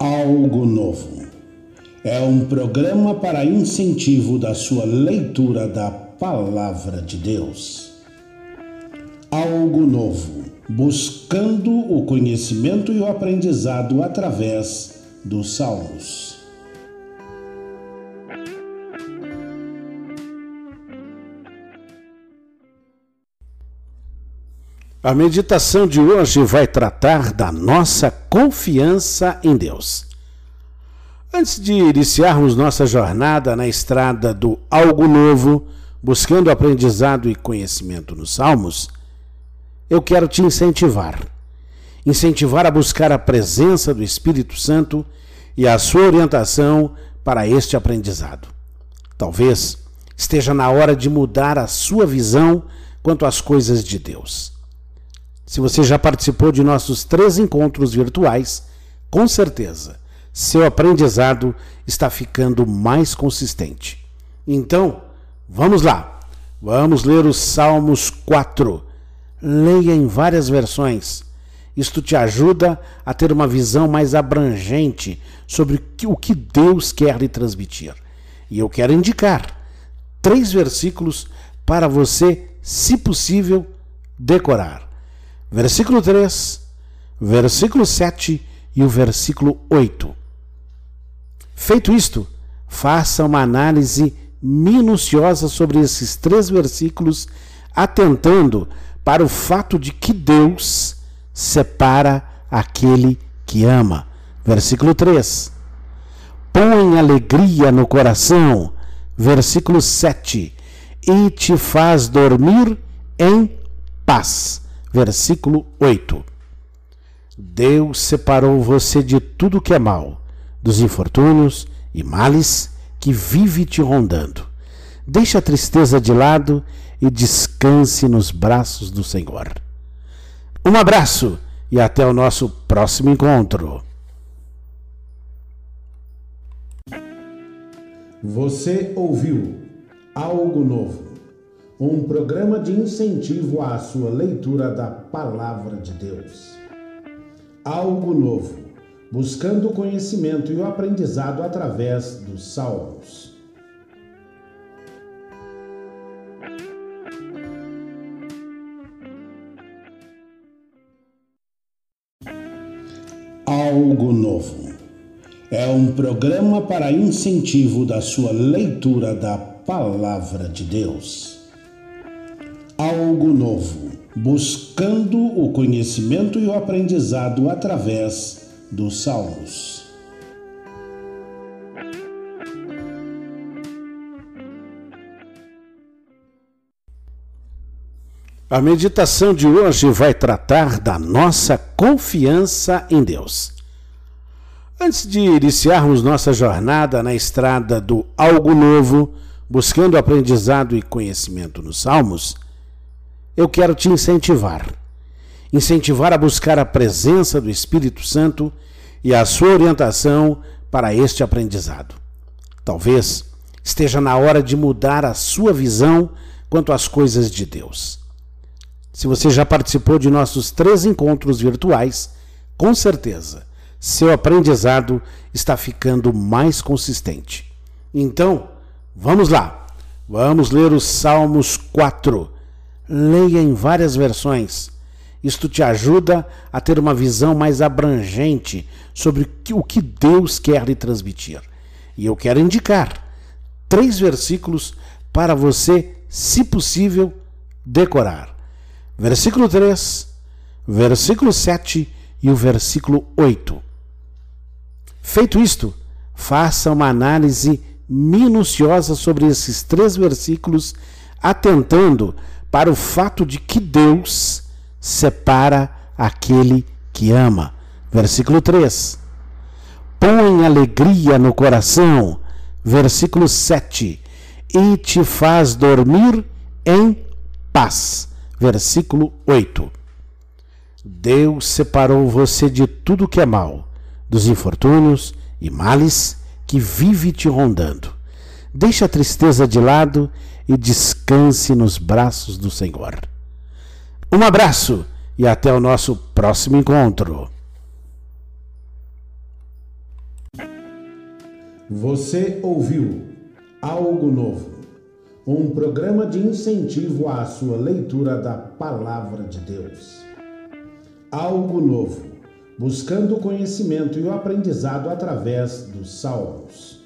Algo Novo. É um programa para incentivo da sua leitura da Palavra de Deus. Algo Novo. Buscando o conhecimento e o aprendizado através dos Salmos. A meditação de hoje vai tratar da nossa confiança em Deus. Antes de iniciarmos nossa jornada na estrada do algo novo, buscando aprendizado e conhecimento nos Salmos, eu quero te incentivar. Incentivar a buscar a presença do Espírito Santo e a sua orientação para este aprendizado. Talvez esteja na hora de mudar a sua visão quanto às coisas de Deus. Se você já participou de nossos três encontros virtuais, com certeza seu aprendizado está ficando mais consistente. Então, vamos lá. Vamos ler os Salmos 4. Leia em várias versões. Isto te ajuda a ter uma visão mais abrangente sobre o que Deus quer lhe transmitir. E eu quero indicar três versículos para você, se possível, decorar versículo 3, versículo 7 e o versículo 8. Feito isto, faça uma análise minuciosa sobre esses três versículos, atentando para o fato de que Deus separa aquele que ama. Versículo 3. Põe alegria no coração. Versículo 7. E te faz dormir em paz versículo 8. Deus separou você de tudo que é mal, dos infortúnios e males que vive te rondando. Deixe a tristeza de lado e descanse nos braços do Senhor. Um abraço e até o nosso próximo encontro. Você ouviu algo novo um programa de incentivo à sua leitura da Palavra de Deus. Algo novo, buscando o conhecimento e o aprendizado através dos Salmos. Algo Novo é um programa para incentivo da sua leitura da Palavra de Deus algo novo, buscando o conhecimento e o aprendizado através dos Salmos. A meditação de hoje vai tratar da nossa confiança em Deus. Antes de iniciarmos nossa jornada na estrada do algo novo, buscando aprendizado e conhecimento nos Salmos, eu quero te incentivar. Incentivar a buscar a presença do Espírito Santo e a sua orientação para este aprendizado. Talvez esteja na hora de mudar a sua visão quanto às coisas de Deus. Se você já participou de nossos três encontros virtuais, com certeza seu aprendizado está ficando mais consistente. Então, vamos lá. Vamos ler os Salmos 4 Leia em várias versões. Isto te ajuda a ter uma visão mais abrangente sobre o que Deus quer lhe transmitir. E eu quero indicar três versículos para você, se possível, decorar. Versículo 3, versículo 7 e o versículo 8. Feito isto, faça uma análise minuciosa sobre esses três versículos, atentando para o fato de que Deus separa aquele que ama. Versículo 3. Põe alegria no coração. Versículo 7. E te faz dormir em paz. Versículo 8. Deus separou você de tudo que é mal, dos infortúnios e males que vive te rondando. Deixa a tristeza de lado e descanse nos braços do Senhor. Um abraço e até o nosso próximo encontro. Você ouviu Algo Novo, um programa de incentivo à sua leitura da Palavra de Deus. Algo Novo, buscando conhecimento e o aprendizado através dos Salmos.